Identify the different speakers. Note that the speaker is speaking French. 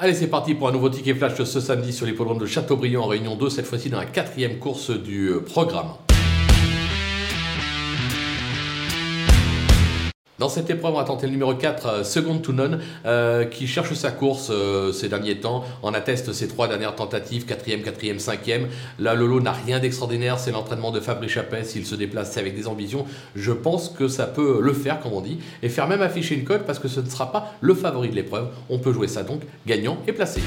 Speaker 1: Allez, c'est parti pour un nouveau ticket flash ce samedi sur l'hippodrome de Châteaubriand en Réunion 2, cette fois-ci dans la quatrième course du euh, programme. Dans cette épreuve, on va tenter le numéro 4, euh, Second to None, euh, qui cherche sa course euh, ces derniers temps. On atteste ses trois dernières tentatives, 4e, 4e, 5e. Là, Lolo n'a rien d'extraordinaire, c'est l'entraînement de Fabrice Chapet. S'il se déplace, avec des ambitions. Je pense que ça peut le faire, comme on dit, et faire même afficher une cote parce que ce ne sera pas le favori de l'épreuve. On peut jouer ça donc gagnant et placé.